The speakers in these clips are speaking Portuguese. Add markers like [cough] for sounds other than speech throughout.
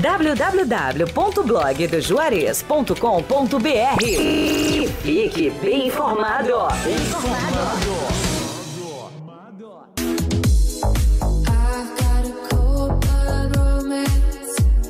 www.blogdojuarez.com.br e fique bem informado. Bem informado.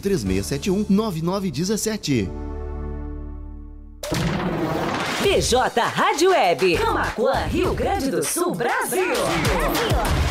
3671 9917. PJ Rádio Web, Camacuã, Rio Grande do Sul, Brasil. Brasil.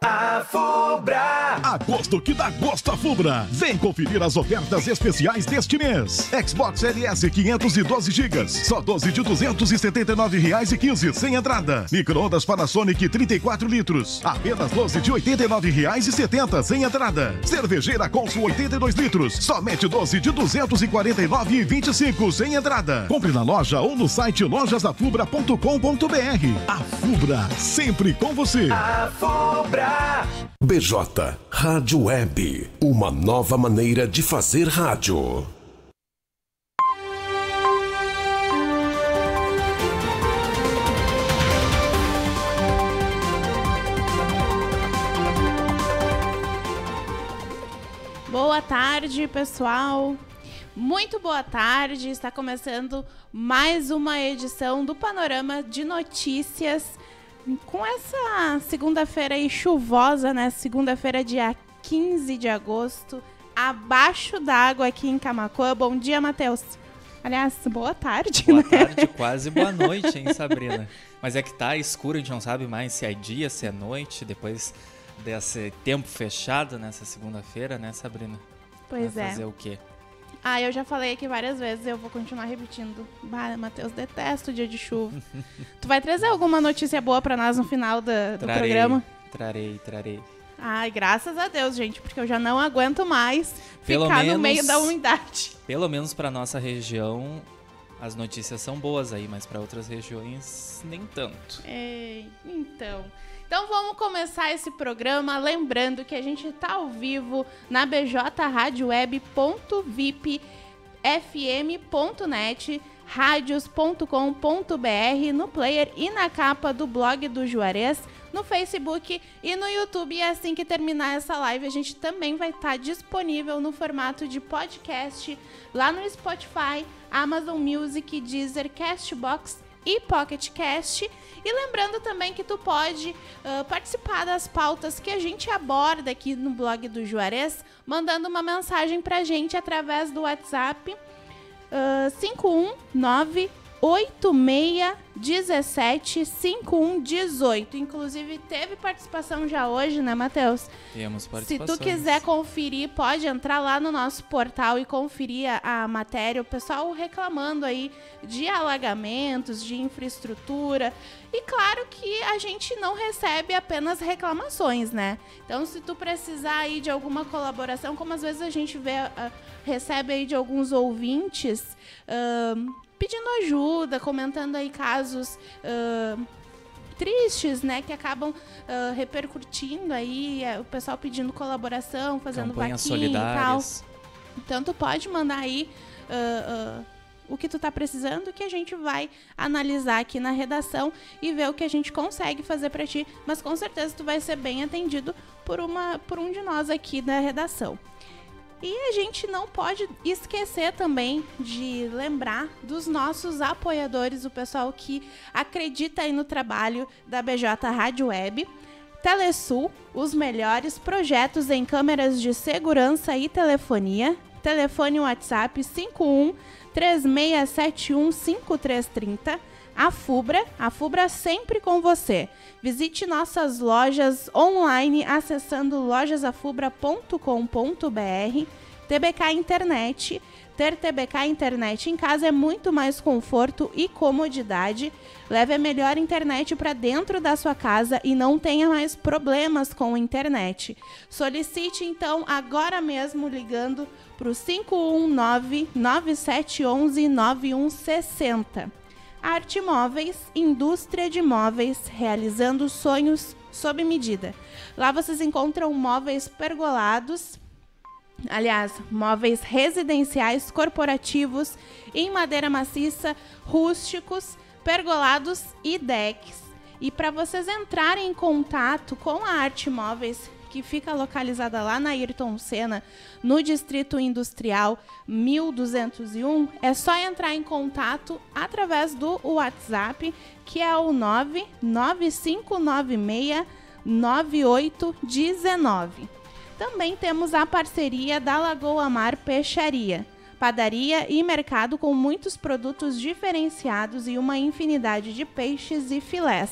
A Fubra! Agosto que dá gosto a Fubra! Vem conferir as ofertas especiais deste mês. Xbox LS 512 GB, só 12 de 279 reais e 15 sem entrada. Microondas Panasonic 34 litros, apenas 12 de 89 reais e 70 sem entrada. Cervejeira Consul 82 litros, somente 12 de 249 e 25 sem entrada. Compre na loja ou no site lojasafubra.com.br. A Fubra, sempre com você. A Fubra! BJ Rádio Web, uma nova maneira de fazer rádio. Boa tarde, pessoal. Muito boa tarde. Está começando mais uma edição do Panorama de Notícias com essa segunda-feira aí chuvosa, né? Segunda-feira, dia 15 de agosto, abaixo d'água aqui em Camacoa. Bom dia, Matheus. Aliás, boa tarde, Boa né? tarde, [laughs] quase boa noite, hein, Sabrina? Mas é que tá escuro, a gente não sabe mais se é dia, se é noite, depois desse tempo fechado nessa segunda-feira, né, Sabrina? Pois Vai é. fazer o quê? Ah, eu já falei aqui várias vezes, eu vou continuar repetindo. Bah, Matheus, detesto o dia de chuva. [laughs] tu vai trazer alguma notícia boa pra nós no final da- do Trarei, programa? Trarei, trarei. Ai, graças a Deus, gente, porque eu já não aguento mais Pelo ficar no menos- meio da umidade. Pelo menos pra nossa região, as notícias são boas aí, mas pra outras regiões, nem tanto. É, então. Então vamos começar esse programa lembrando que a gente tá ao vivo na bjradioweb.vipfm.net, radios.com.br, no player e na capa do blog do Juarez, no Facebook e no YouTube. E assim que terminar essa live, a gente também vai estar disponível no formato de podcast lá no Spotify, Amazon Music, Deezer, Castbox e Pocket Cast. E lembrando também que tu pode ah, participar das pautas que a gente aborda aqui no blog do Juarez, mandando uma mensagem pra gente através do WhatsApp ah, 519 8617 5118. Inclusive, teve participação já hoje, né, Matheus? Temos Se participações. tu quiser conferir, pode entrar lá no nosso portal e conferir a, a matéria. O pessoal reclamando aí de alagamentos, de infraestrutura. E claro que a gente não recebe apenas reclamações, né? Então, se tu precisar aí de alguma colaboração, como às vezes a gente vê, ah, recebe aí de alguns ouvintes ahn, pedindo ajuda, comentando aí casos. ahn, tristes, né, que acabam ah, repercutindo aí, eh, o pessoal pedindo colaboração, fazendo Campanhas vaquinha e tal. Então tu pode mandar aí ah, o que tu tá precisando que a gente vai analisar aqui na redação e ver o que a gente consegue fazer para ti, mas com certeza tu vai ser bem atendido por uma por um de nós aqui da redação. E a gente não pode esquecer também de lembrar dos nossos apoiadores, o pessoal que acredita aí no trabalho da BJ Rádio Web. Telesul, os melhores projetos em câmeras de segurança e telefonia. Telefone WhatsApp 51 3671 5330. A Fubra, a Fubra sempre com você. Visite nossas lojas online acessando lojasafubra.com.br, TBK Internet. Ter TBK Internet em casa é muito mais conforto e comodidade. Leve a melhor internet para dentro da sua casa e não tenha mais problemas com internet. Solicite então agora mesmo ligando para o 519-9711-9160. Arte Móveis, indústria de móveis, realizando sonhos sob medida. Lá vocês encontram móveis pergolados, aliás, móveis residenciais corporativos em madeira maciça, rústicos, pergolados e decks. E para vocês entrarem em contato com a Arte Móveis, que fica localizada lá na Ayrton Senna, no Distrito Industrial 1201, é só entrar em contato através do WhatsApp, que é o 99596 9819. Também temos a parceria da Lagoa Mar Peixaria, padaria e mercado com muitos produtos diferenciados e uma infinidade de peixes e filés.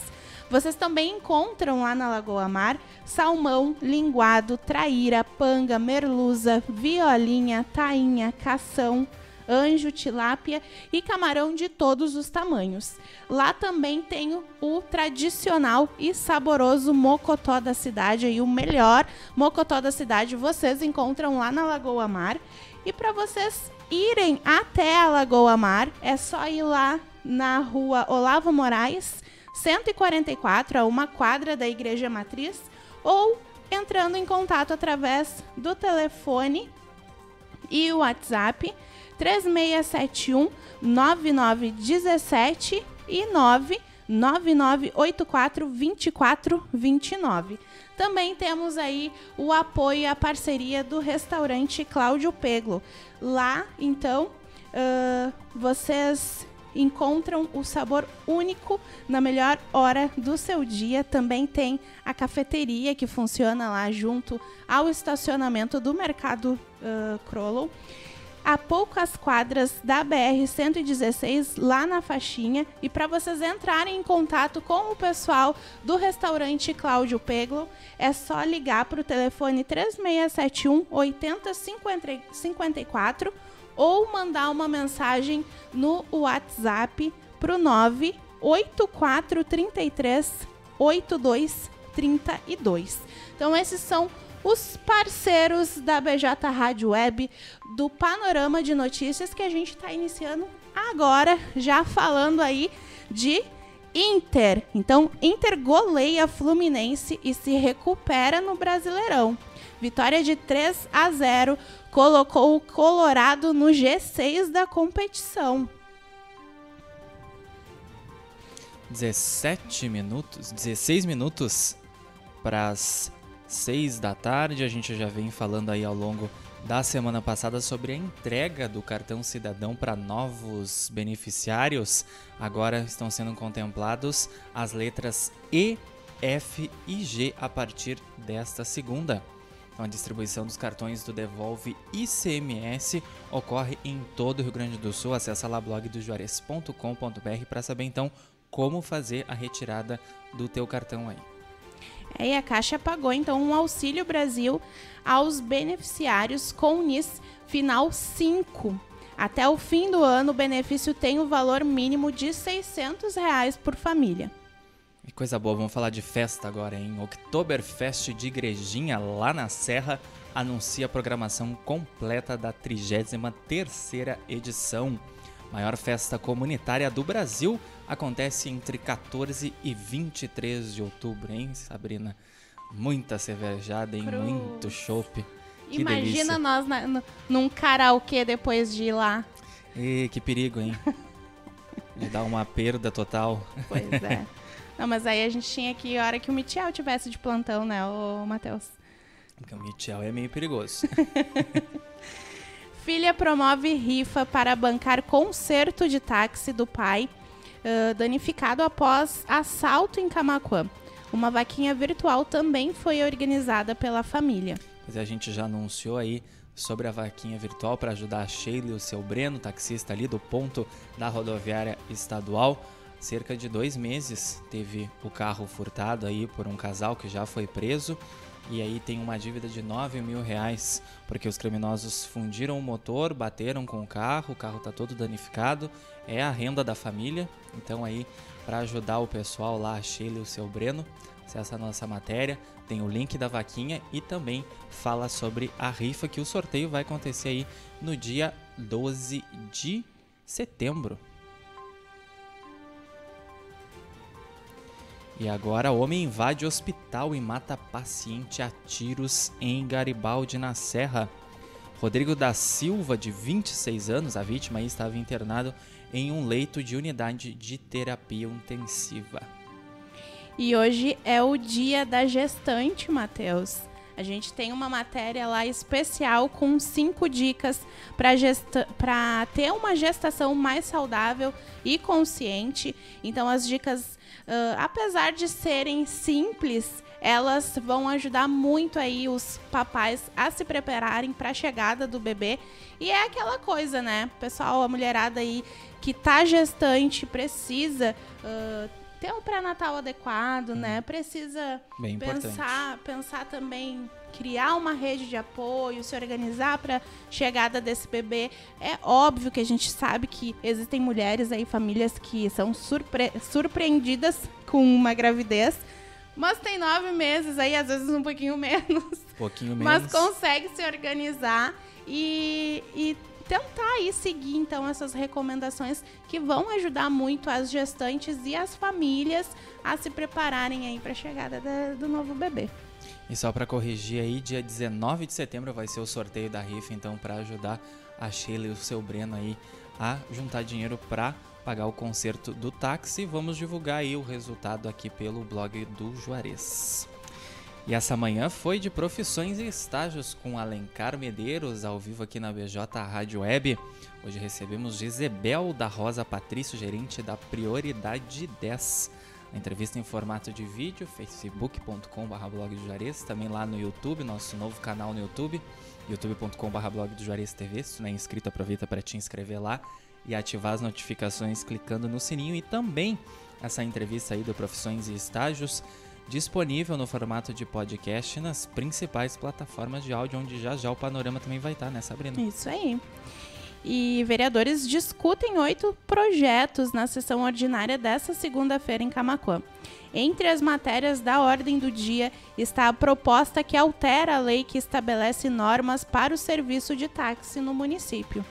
Vocês também encontram lá na Lagoa Mar salmão, linguado, traíra, panga, merluza, violinha, tainha, cação, anjo, tilápia e camarão de todos os tamanhos. Lá também tem o tradicional e saboroso mocotó da cidade, e o melhor mocotó da cidade vocês encontram lá na Lagoa Mar. E para vocês irem até a Lagoa Mar, é só ir lá na rua Olavo Moraes, 144, a uma quadra da Igreja Matriz, ou entrando em contato através do telefone e o WhatsApp 3671 9917 e 99984 2429. Também temos aí o apoio e a parceria do restaurante Cláudio Peglo. Lá, então, uh, vocês encontram o sabor único na melhor hora do seu dia. Também tem a cafeteria que funciona lá junto ao estacionamento do Mercado uh, Crollo. A poucas quadras da BR-116, lá na faixinha. E para vocês entrarem em contato com o pessoal do restaurante Cláudio Peglo, é só ligar para o telefone 3671 8054 ou mandar uma mensagem no WhatsApp pro 98433 8232. Então esses são os parceiros da BJ Rádio Web do Panorama de Notícias que a gente está iniciando agora, já falando aí de Inter. Então, Inter goleia Fluminense e se recupera no Brasileirão. Vitória de 3 a 0 colocou o Colorado no G6 da competição. 17 minutos, 16 minutos para as 6 da tarde. A gente já vem falando aí ao longo da semana passada sobre a entrega do cartão cidadão para novos beneficiários. Agora estão sendo contemplados as letras E, F e G a partir desta segunda. Então, a distribuição dos cartões do Devolve ICMS ocorre em todo o Rio Grande do Sul. Acesse lá blogdojuarez.com.br para saber então como fazer a retirada do teu cartão aí. É, e a Caixa pagou então um Auxílio Brasil aos beneficiários com NIS final 5. Até o fim do ano, o benefício tem o valor mínimo de 600 reais por família. Que coisa boa, vamos falar de festa agora, hein? Oktoberfest de Igrejinha, lá na Serra, anuncia a programação completa da 33ª edição. Maior festa comunitária do Brasil acontece entre 14 e 23 de outubro, hein, Sabrina? Muita cervejada, hein? Cruz. Muito chopp. Imagina delícia. nós na, num karaokê depois de ir lá. E que perigo, hein? [laughs] de dar uma perda total. Pois é. [laughs] Não, mas aí a gente tinha que, a hora que o Michel tivesse de plantão, né, o Matheus? Porque o Michel é meio perigoso. [laughs] Filha promove rifa para bancar conserto de táxi do pai uh, danificado após assalto em Camacuã. Uma vaquinha virtual também foi organizada pela família. Mas a gente já anunciou aí sobre a vaquinha virtual para ajudar a Sheila e o seu Breno, taxista ali do ponto da rodoviária estadual. Cerca de dois meses teve o carro furtado aí por um casal que já foi preso e aí tem uma dívida de 9 mil reais, porque os criminosos fundiram o motor, bateram com o carro, o carro está todo danificado, é a renda da família, então aí para ajudar o pessoal lá, a Sheila e o seu Breno, acessa a nossa matéria, tem o link da vaquinha e também fala sobre a rifa que o sorteio vai acontecer aí no dia 12 de setembro. E agora, homem invade hospital e mata paciente a tiros em Garibaldi, na Serra. Rodrigo da Silva, de 26 anos, a vítima estava internado em um leito de unidade de terapia intensiva. E hoje é o dia da gestante, Matheus. A gente tem uma matéria lá especial com cinco dicas para ter uma gestação mais saudável e consciente. Então, as dicas, uh, apesar de serem simples, elas vão ajudar muito aí os papais a se prepararem para a chegada do bebê. E é aquela coisa, né? Pessoal, a mulherada aí que tá gestante precisa uh, ter um pré-natal adequado, hum. né? Precisa Bem pensar, importante. pensar também criar uma rede de apoio, se organizar para chegada desse bebê. É óbvio que a gente sabe que existem mulheres aí, famílias que são surpre surpreendidas com uma gravidez. Mas tem nove meses aí, às vezes um pouquinho [laughs] menos. Pouquinho menos. Mas consegue se organizar e, e tentar aí seguir então essas recomendações que vão ajudar muito as gestantes e as famílias a se prepararem aí para a chegada da, do novo bebê. E só para corrigir aí, dia 19 de setembro vai ser o sorteio da rifa, então para ajudar a Sheila e o seu Breno aí a juntar dinheiro para pagar o conserto do táxi, vamos divulgar aí o resultado aqui pelo blog do Juarez. E essa manhã foi de profissões e estágios com Alencar Medeiros, ao vivo aqui na BJ Rádio Web. Hoje recebemos Gisebel da Rosa Patrício, gerente da Prioridade 10. A entrevista em formato de vídeo, facebook.com.br blog do Juarez, também lá no YouTube, nosso novo canal no YouTube, youtube.com.br blog do Juarez TV. Se não é inscrito, aproveita para te inscrever lá e ativar as notificações clicando no sininho. E também essa entrevista aí do Profissões e Estágios disponível no formato de podcast nas principais plataformas de áudio, onde já já o panorama também vai estar, né, Sabrina? Isso aí. E vereadores discutem oito projetos na sessão ordinária desta segunda-feira em Camacuã. Entre as matérias da ordem do dia está a proposta que altera a lei que estabelece normas para o serviço de táxi no município.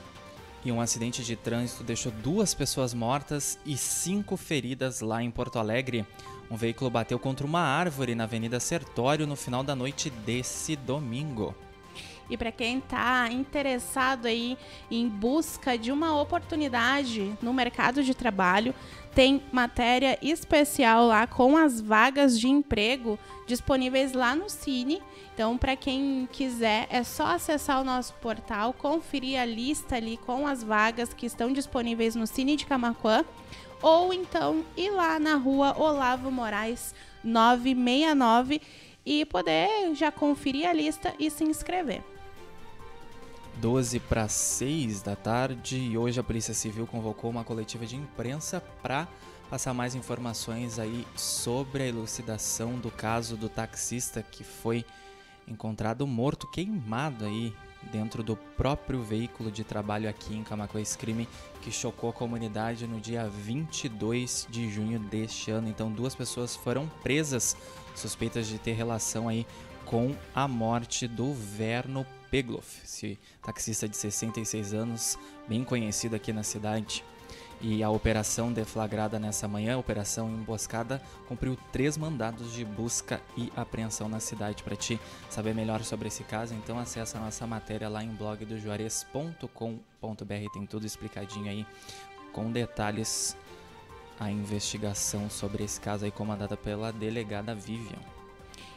E um acidente de trânsito deixou duas pessoas mortas e cinco feridas lá em Porto Alegre. Um veículo bateu contra uma árvore na Avenida Sertório no final da noite desse domingo. E para quem está interessado aí em busca de uma oportunidade no mercado de trabalho, tem matéria especial lá com as vagas de emprego disponíveis lá no Cine. Então, para quem quiser, é só acessar o nosso portal, conferir a lista ali com as vagas que estão disponíveis no Cine de Camacuã ou então ir lá na rua Olavo Moraes 969 e poder já conferir a lista e se inscrever. 12 para 6 da tarde e hoje a Polícia Civil convocou uma coletiva de imprensa para passar mais informações aí sobre a elucidação do caso do taxista que foi encontrado morto, queimado aí dentro do próprio veículo de trabalho aqui em Camacuã. Esse crime que chocou a comunidade no dia 22 de junho deste ano. Então, duas pessoas foram presas suspeitas de ter relação aí com a morte do Verno Pegloff, esse taxista de 66 anos, bem conhecido aqui na cidade. E a operação deflagrada nessa manhã, operação emboscada, cumpriu três mandados de busca e apreensão na cidade. Para ti saber melhor sobre esse caso, então acessa a nossa matéria lá em blog do juarez.com.br. Tem tudo explicadinho aí, com detalhes, a investigação sobre esse caso aí comandada pela delegada Vivian.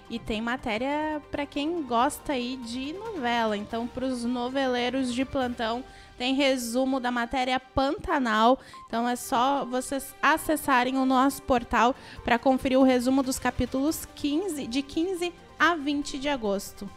E tem matéria para quem gosta aí de novela. Então, para os noveleiros de plantão, tem resumo da matéria Pantanal. Então, é só vocês acessarem o nosso portal para conferir o resumo dos capítulos 15, de 15 a 20 de agosto.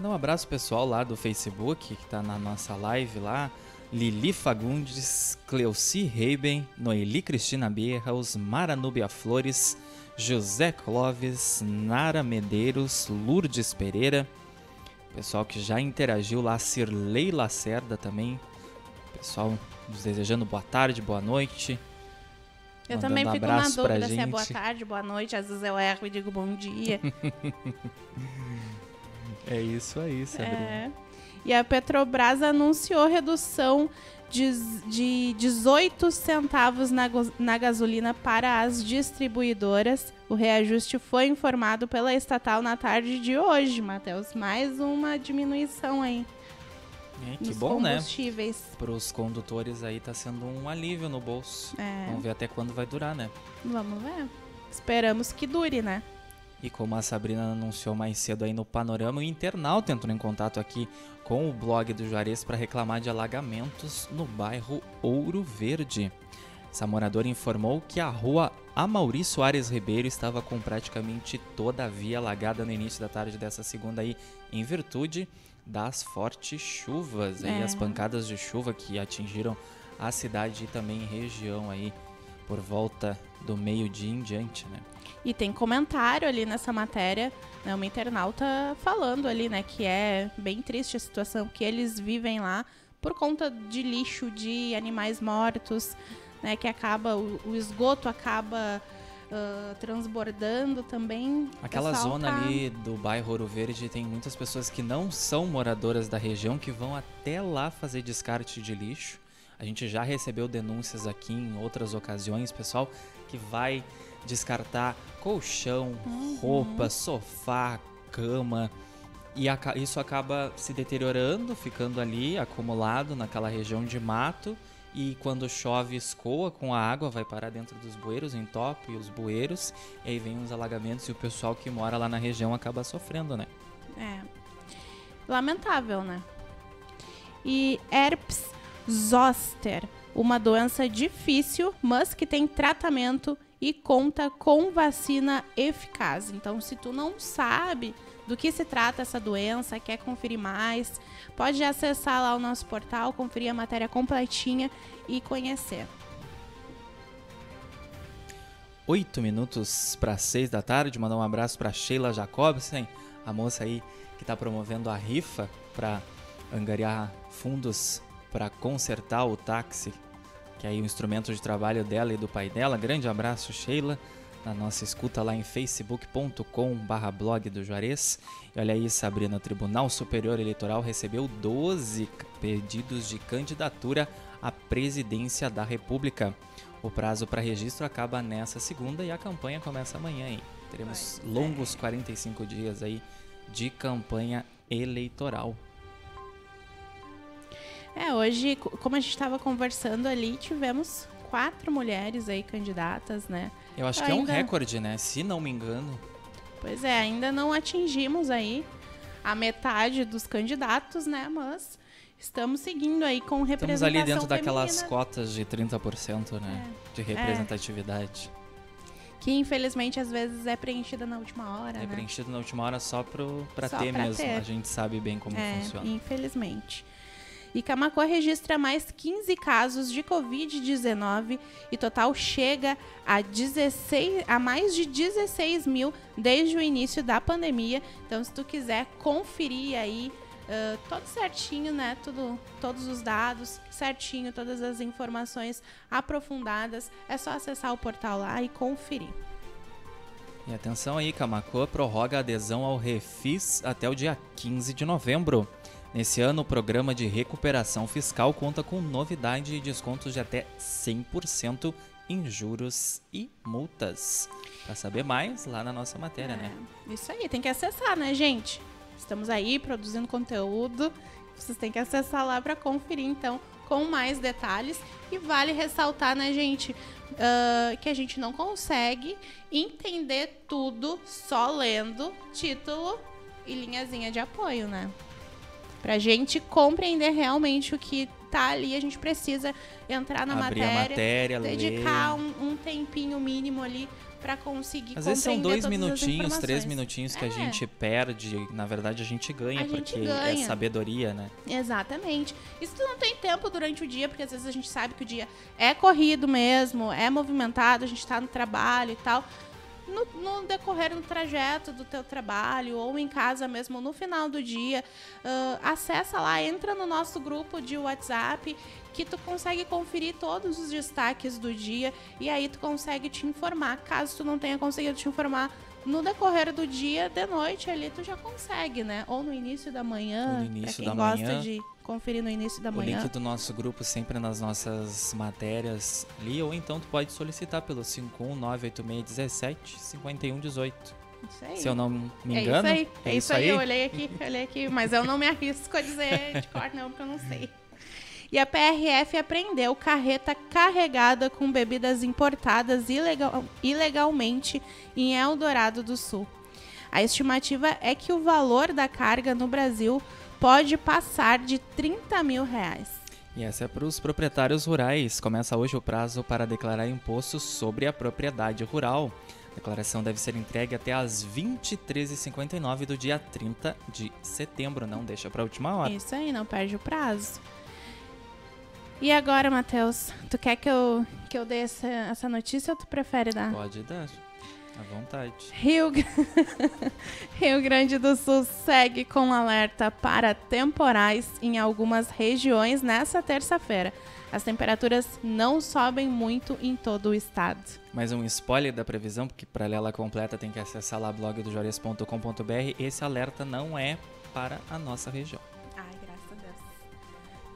Um abraço pessoal lá do Facebook, que está na nossa live lá. Lili Fagundes, Cleuci Reiben, Noeli Cristina Berraus, Mara Núbia Flores, José Clóvis, Nara Medeiros, Lourdes Pereira, pessoal que já interagiu lá, Cirlei Lacerda também, pessoal nos desejando boa tarde, boa noite. Eu também fico na dúvida se é boa tarde, boa noite, às vezes eu erro e digo bom dia. [laughs] é isso aí, Sabrina. É. E a Petrobras anunciou redução de, de 18 centavos na, na gasolina para as distribuidoras. O reajuste foi informado pela estatal na tarde de hoje, Matheus. Mais uma diminuição aí. É, que bom, né? Para os condutores aí tá sendo um alívio no bolso. É. Vamos ver até quando vai durar, né? Vamos ver. Esperamos que dure, né? E como a Sabrina anunciou mais cedo aí no panorama, o internauta entrou em contato aqui com o blog do Juarez para reclamar de alagamentos no bairro Ouro Verde. Essa moradora informou que a rua Amauri Soares Ribeiro estava com praticamente toda a via alagada no início da tarde dessa segunda aí, em virtude das fortes chuvas é. e as pancadas de chuva que atingiram a cidade e também região aí por volta do meio-dia em diante, né? E tem comentário ali nessa matéria, né, uma internauta falando ali, né, que é bem triste a situação que eles vivem lá por conta de lixo, de animais mortos, né, que acaba o, o esgoto acaba uh, transbordando também. Aquela zona tá... ali do bairro Ouro Verde tem muitas pessoas que não são moradoras da região que vão até lá fazer descarte de lixo. A gente já recebeu denúncias aqui em outras ocasiões, pessoal, que vai descartar colchão, uhum. roupa, sofá, cama. E isso acaba se deteriorando, ficando ali acumulado naquela região de mato. E quando chove, escoa com a água, vai parar dentro dos bueiros, entope os bueiros. E aí vem os alagamentos e o pessoal que mora lá na região acaba sofrendo, né? É. Lamentável, né? E herpes zoster, uma doença difícil, mas que tem tratamento e conta com vacina eficaz. Então, se tu não sabe do que se trata essa doença, quer conferir mais, pode acessar lá o nosso portal, conferir a matéria completinha e conhecer. Oito minutos para seis da tarde, mandar um abraço para Sheila Jacobsen, a moça aí que está promovendo a rifa para angariar fundos para consertar o táxi que é aí o instrumento de trabalho dela e do pai dela. Grande abraço, Sheila, na nossa escuta lá em facebook.com barra blog do Juarez. E olha aí, Sabrina, o Tribunal Superior Eleitoral recebeu 12 pedidos de candidatura à presidência da República. O prazo para registro acaba nessa segunda e a campanha começa amanhã. Hein? Teremos longos 45 dias aí de campanha eleitoral. É, hoje, como a gente estava conversando ali, tivemos quatro mulheres aí candidatas, né? Eu acho que ainda... é um recorde, né? Se não me engano. Pois é, ainda não atingimos aí a metade dos candidatos, né? Mas estamos seguindo aí com representação Estamos ali dentro feminina. daquelas cotas de 30%, né? É. De representatividade. É. Que infelizmente às vezes é preenchida na última hora. É né? preenchida na última hora só, pro, pra só ter pra mesmo. Ter. A gente sabe bem como é, funciona. Infelizmente. E Camacuã registra mais 15 casos de Covid-19 e total chega a, 16, a mais de 16 mil desde o início da pandemia. Então, se tu quiser conferir aí uh, tudo certinho, né? Tudo, todos os dados certinho, todas as informações aprofundadas, é só acessar o portal lá e conferir. E atenção aí, Camacuã prorroga a adesão ao Refis até o dia 15 de novembro. Nesse ano, o programa de recuperação fiscal conta com novidade e descontos de até 100% em juros e multas. Para saber mais, lá na nossa matéria, é, né? Isso aí, tem que acessar, né, gente? Estamos aí produzindo conteúdo. Vocês têm que acessar lá para conferir, então, com mais detalhes. E vale ressaltar, né, gente, uh, que a gente não consegue entender tudo só lendo título e linhazinha de apoio, né? Pra gente compreender realmente o que tá ali, a gente precisa entrar na Abrir a matéria, matéria, dedicar um, um tempinho mínimo ali para conseguir Às vezes são dois minutinhos, três minutinhos que a É. gente perde. Na verdade, a gente ganha, A gente porque é ganha. sabedoria, né? Exatamente. Tu não tem tempo durante o dia, porque às vezes a gente sabe que o dia é corrido mesmo, é movimentado, a gente tá no trabalho e tal. No, no decorrer do trajeto do teu trabalho ou em casa mesmo, no final do dia, ah, acessa lá, entra no nosso grupo de WhatsApp que tu consegue conferir todos os destaques do dia e aí tu consegue te informar. Caso tu não tenha conseguido te informar no decorrer do dia, de noite ali tu já consegue, né? Ou no início da manhã, no início pra quem gosta manhã. de conferir no início da O manhã. link do nosso grupo sempre nas nossas matérias ali, ou então tu pode solicitar pelo 5198617 5118. Isso aí. Se eu não me é engano. isso aí. É, isso aí. Eu olhei aqui, olhei aqui, mas eu não me arrisco a dizer [laughs] de cor não, porque eu não sei. E a PRF apreendeu carreta carregada com bebidas importadas ilegal- ilegalmente em Eldorado do Sul. A estimativa é que o valor da carga no Brasil pode passar de 30 mil reais. E essa é para os proprietários rurais. Começa hoje o prazo para declarar imposto sobre a propriedade rural. A declaração deve ser entregue até às 23h59 do dia 30 de setembro. Não deixa para a última hora. Isso aí, não perde o prazo. E agora, Matheus, tu quer que eu, que eu dê essa, essa notícia ou tu prefere dar? Pode dar. À vontade. Rio... [laughs] Rio Grande do Sul segue com alerta para temporais em algumas regiões nessa terça-feira. As temperaturas não sobem muito em todo o estado. Mais um spoiler da previsão, porque para ler ela completa tem que acessar lá blogdojores.com.br. Esse alerta não é para a nossa região, Ai, graças a Deus.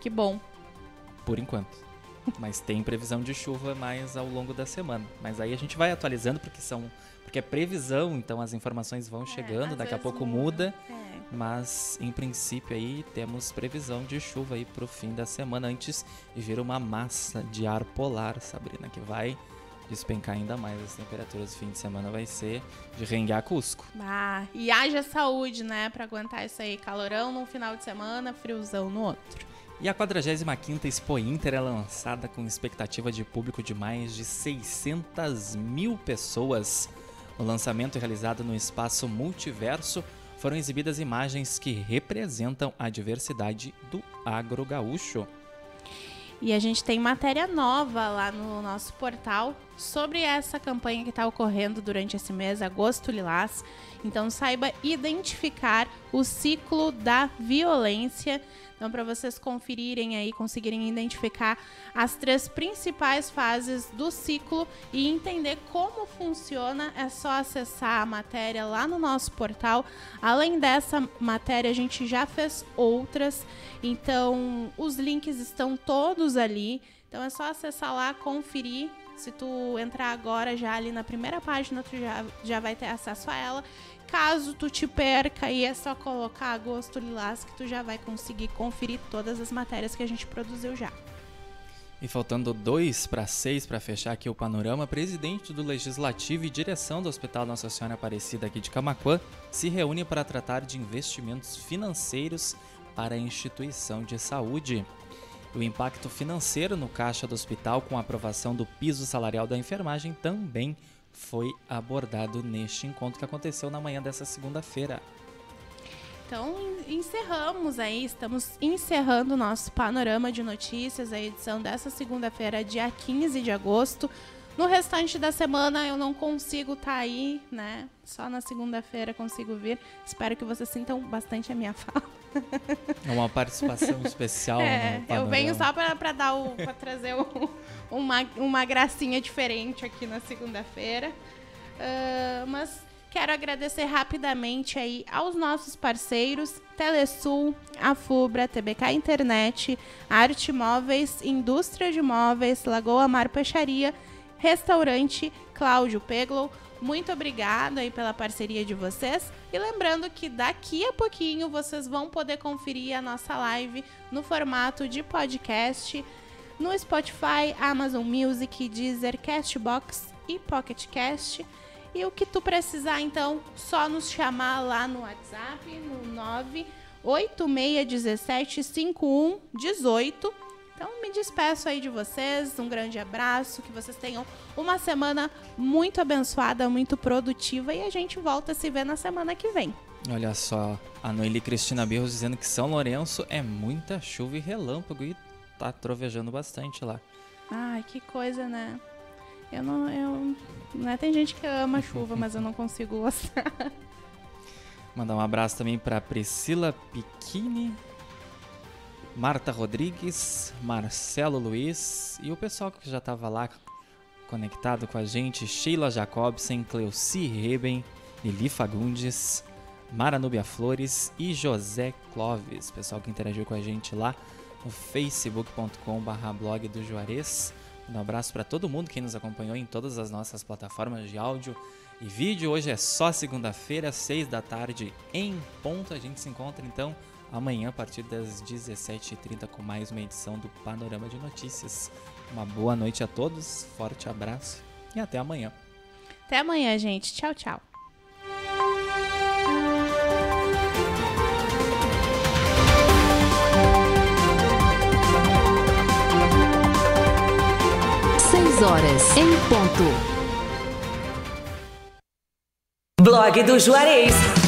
Que bom. por enquanto. Mas tem previsão de chuva mais ao longo da semana. Mas aí a gente vai atualizando porque são porque é previsão, então as informações vão chegando, às daqui a pouco muda. É. Mas em princípio aí temos previsão de chuva aí pro fim da semana antes de vir uma massa de ar polar, Sabrina, que vai despencar ainda mais as temperaturas do fim de semana vai ser de renguear Cusco. Ah, e haja saúde, né, Pra aguentar isso aí. Calorão num final de semana, friozão no outro. E a 45ª Expo Inter é lançada com expectativa de público de mais de 600 mil pessoas. No lançamento realizado no espaço Multiverso, foram exibidas imagens que representam a diversidade do agro gaúcho. E a gente tem matéria nova lá no nosso portal sobre essa campanha que está ocorrendo durante esse mês, Agosto Lilás. Então saiba identificar o ciclo da violência. Então, para vocês conferirem aí, conseguirem identificar as três principais fases do ciclo e entender como funciona, é só acessar a matéria lá no nosso portal. Além dessa matéria, a gente já fez outras. Então, os links estão todos ali. Então é só acessar lá, conferir. Se tu entrar agora já ali na primeira página, tu já, já vai ter acesso a ela. Caso tu te perca, aí é só colocar agosto lilás que tu já vai conseguir conferir todas as matérias que a gente produziu já. E faltando dois para seis para fechar aqui o panorama, presidente do Legislativo e direção do Hospital Nossa Senhora Aparecida aqui de Camaquã se reúne para tratar de investimentos financeiros para a instituição de saúde. O impacto financeiro no caixa do hospital com a aprovação do piso salarial da enfermagem também foi abordado neste encontro que aconteceu na manhã dessa segunda-feira. Então, en- encerramos aí, estamos encerrando o nosso panorama de notícias, a edição dessa segunda-feira, dia 15 de agosto. No restante da semana eu não consigo estar aí, né? Só na segunda-feira consigo vir. Espero que vocês sintam bastante a minha [laughs] fala. É uma participação especial. É, no eu venho só pra dar o. pra trazer uma, uma gracinha diferente aqui na segunda-feira. Ah, mas quero agradecer rapidamente aí aos nossos parceiros, Telesul, a Fubra, TBK Internet, Arte Móveis, Indústria de Móveis, Lagoa Mar Peixaria, Restaurante Cláudio Peglow. Muito obrigada aí pela parceria de vocês. E lembrando que daqui a pouquinho vocês vão poder conferir a nossa live no formato de podcast no Spotify, Amazon Music, Deezer, Castbox e Pocket Cast. E o que tu precisar, então, só nos chamar lá no WhatsApp, no 986175118. Então me despeço aí de vocês, um grande abraço, que vocês tenham uma semana muito abençoada, muito produtiva e a gente volta a se ver na semana que vem. Olha só, a Noeli Cristina Birros dizendo que São Lourenço é muita chuva e relâmpago e tá trovejando bastante lá. Ai, que coisa, né? Eu não. Eu, né? Tem gente que ama chuva, mas eu não consigo gostar. [laughs] Mandar um abraço também para Priscila Piquini, Marta Rodrigues, Marcelo Luiz e o pessoal que já estava lá conectado com a gente: Sheila Jacobsen, Cleuci Reben, Lili Fagundes, Mara Nubia Flores e José Cloves. Pessoal que interagiu com a gente lá no facebook.com/blog do Juarez. Um abraço para todo mundo que nos acompanhou em todas as nossas plataformas de áudio e vídeo. Hoje é só segunda-feira, 6 da tarde, em ponto. A gente se encontra então amanhã a partir das 17h30 com mais uma edição do Panorama de Notícias. Uma boa noite a todos, forte abraço e até amanhã. Até amanhã, gente. Tchau, tchau. horas em ponto. Blog do Juarez.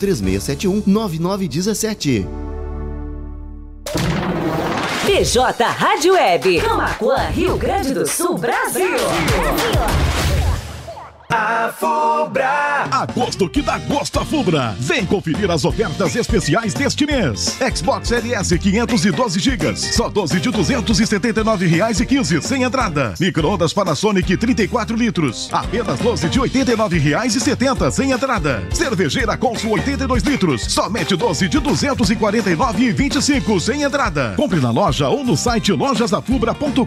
3671 9917. PJ Rádio Web. Camacuã, Rio Grande do Sul, Brasil. Brasil. A Fubra! Agosto que dá gosto a Fubra! Vem conferir as ofertas especiais deste mês. Xbox LS 512 GB, só 12 de 279 reais e 15 sem entrada. Microondas Panasonic 34 litros, apenas 12 de 89 reais e 70 sem entrada. Cervejeira Consul 82 litros, somente 12 de 249 e 25 sem entrada. Compre na loja ou no site lojasafubra.com.br.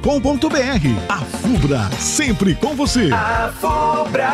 A Fubra, sempre com você. A Fubra!